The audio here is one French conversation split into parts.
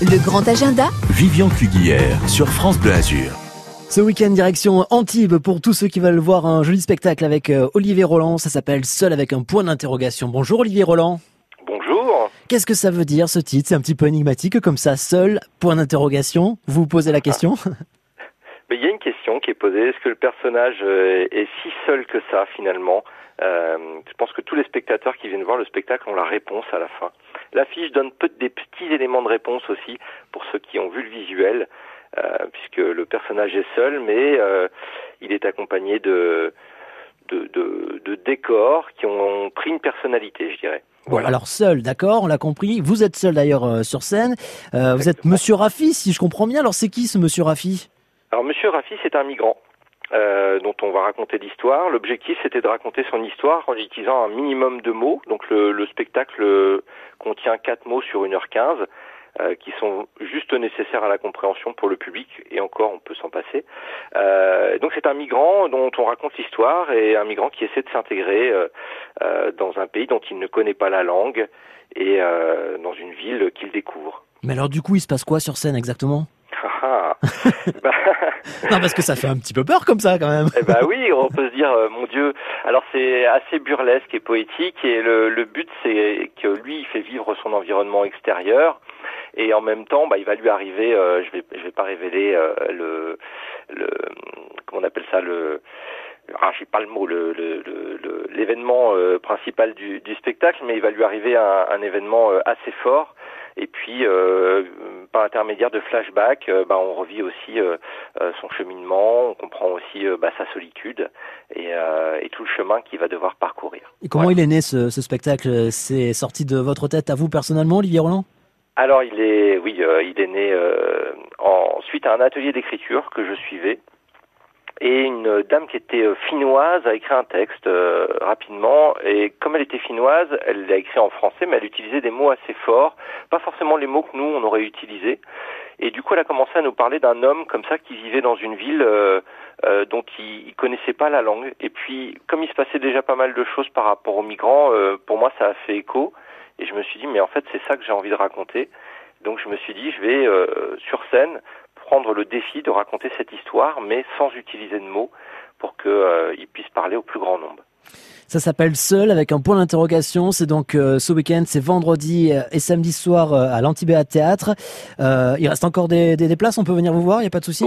Le grand agenda Vivian Cuguière sur France Bleu Azur. Ce week-end, direction Antibes pour tous ceux qui veulent voir un joli spectacle avec euh, Olivier Roland. Ça s'appelle Seul avec un point d'interrogation. Bonjour Olivier Roland. Bonjour. Qu'est-ce que ça veut dire ce titre? C'est un petit peu énigmatique comme ça. Seul, point d'interrogation. Vous vous posez la question? Mais il y a une question qui est posée. Est-ce que le personnage euh, est si seul que ça finalement? Euh, Je pense que tous les spectateurs qui viennent voir le spectacle ont la réponse à la fin. L'affiche donne peut des petits éléments de réponse aussi pour ceux qui ont vu le visuel, euh, puisque le personnage est seul, mais euh, il est accompagné de, de, de, de décors qui ont pris une personnalité, je dirais. Bon, alors seul, d'accord, on l'a compris. Vous êtes seul d'ailleurs euh, sur scène. Vous êtes Monsieur Raffi, si je comprends bien. Alors c'est qui ce Monsieur Raffi? Alors Monsieur Raffi, c'est un migrant. Euh, dont on va raconter l'histoire. L'objectif, c'était de raconter son histoire en utilisant un minimum de mots. Donc le, le spectacle contient quatre mots sur 1h15 euh, qui sont juste nécessaires à la compréhension pour le public, et encore, on peut s'en passer. Euh, donc c'est un migrant dont on raconte l'histoire, et un migrant qui essaie de s'intégrer euh, dans un pays dont il ne connaît pas la langue, et dans une ville qu'il découvre. Mais alors du coup, il se passe quoi sur scène exactement? Ah, bah... non, parce que ça fait un petit peu peur comme ça quand même. Eh ben oui, on peut se dire, euh, mon Dieu. Alors c'est assez burlesque et poétique, et le, le but c'est que lui, il fait vivre son environnement extérieur, et en même temps, bah, il va lui arriver. Euh, je vais, je vais pas révéler euh, le, le, comment on appelle ça, le ah, j'ai pas le mot, le, l'événement le, principal du, du, spectacle, mais il va lui arriver un, un événement assez fort et puis, euh, par l'intermédiaire de flashbacks, euh, bah, on revit aussi euh, son cheminement, on comprend aussi bah, sa solitude et, et, tout le chemin qu'il va devoir parcourir. Et comment il est né ce, ce spectacle? C'est sorti de votre tête à vous personnellement, Olivier Roland? Alors il est, oui, il est né en, suite à un atelier d'écriture que je suivais et une dame qui était euh, finnoise a écrit un texte euh, rapidement et comme elle était finnoise, elle l'a écrit en français mais elle utilisait des mots assez forts, pas forcément les mots que nous on aurait utilisés. Et du coup elle a commencé à nous parler d'un homme comme ça qui vivait dans une ville euh, euh dont il, il, connaissait pas la langue. Et puis comme il se passait déjà pas mal de choses par rapport aux migrants, pour moi ça a fait écho et je me suis dit mais en fait c'est ça que j'ai envie de raconter. Donc je me suis dit je vais sur scène prendre le défi de raconter cette histoire, mais sans utiliser de mots, pour qu'il euh, puisse parler au plus grand nombre. Ça s'appelle Seul avec un point d'interrogation. C'est donc euh, ce week-end, c'est vendredi euh, et samedi soir euh, à l'Antibéa Théâtre. il reste encore des, des, des, places, on peut venir vous voir, il n'y a pas de souci?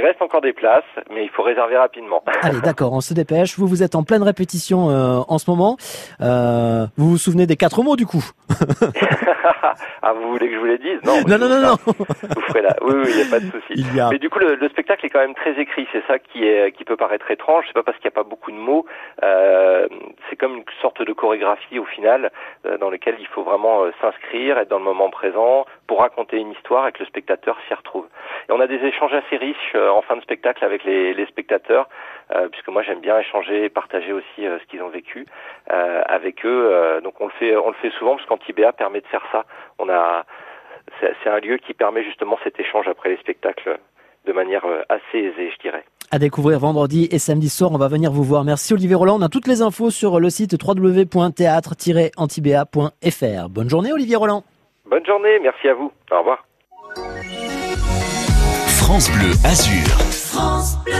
Il reste encore des places, mais il faut réserver rapidement. Allez, d'accord, on se dépêche. Vous, vous êtes en pleine répétition euh, en ce moment. Euh, vous vous souvenez des quatre mots, du coup Ah, vous voulez que je vous les dise? Non, non, non, non, non. Vous ferez là. Oui, oui, il n'y a pas de souci. A... Mais du coup, le, le, spectacle est quand même très écrit. C'est ça qui est qui peut paraître étrange. C'est pas parce qu'il n'y a pas beaucoup de mots. Euh, comme une sorte de chorégraphie au final, euh, dans lequel il faut vraiment euh, s'inscrire, être dans le moment présent pour raconter une histoire et que le spectateur s'y retrouve. Et on a des échanges assez riches euh, en fin de spectacle avec les, les spectateurs, puisque moi j'aime bien échanger et partager aussi ce qu'ils ont vécu avec eux. donc on le fait, on le fait souvent parce qu'Antibéa permet de faire ça. On a, c'est un lieu qui permet justement cet échange après les spectacles de manière assez aisée, je dirais. À découvrir vendredi et samedi soir, on va venir vous voir. Merci Olivier Roland. On a toutes les infos sur le site www.théâtre-antibéa.fr. Bonne journée Olivier Roland. Bonne journée, merci à vous. Au revoir. France Bleu Azur. France Bleu.